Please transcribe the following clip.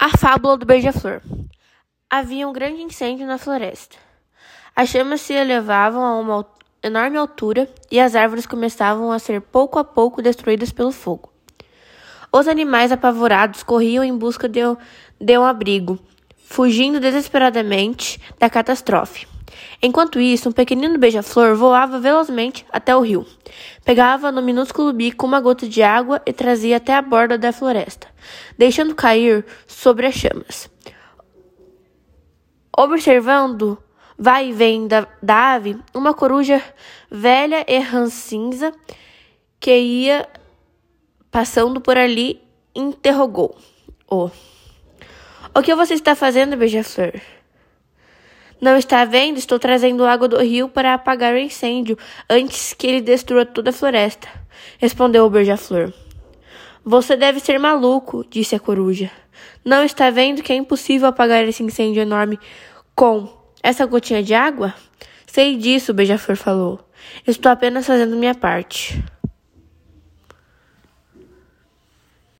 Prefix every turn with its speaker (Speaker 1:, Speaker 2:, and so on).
Speaker 1: A fábula do beija-flor. Havia um grande incêndio na floresta. As chamas se elevavam a uma enorme altura e as árvores começavam a ser pouco a pouco destruídas pelo fogo. Os animais apavorados corriam em busca de, de um abrigo, fugindo desesperadamente da catástrofe. Enquanto isso, um pequenino beija-flor voava velozmente até o rio. Pegava no minúsculo bico uma gota de água e trazia até a borda da floresta, deixando cair sobre as chamas. Observando vai e vem da, da ave, uma coruja velha e rancinza que ia passando por ali interrogou-o. O que você está fazendo, beija-flor? Não está vendo? Estou trazendo água do rio para apagar o incêndio antes que ele destrua toda a floresta, respondeu o beija-flor. Você deve ser maluco, disse a coruja. Não está vendo que é impossível apagar esse incêndio enorme com essa gotinha de água? Sei disso, o beija-flor falou. Estou apenas fazendo minha parte.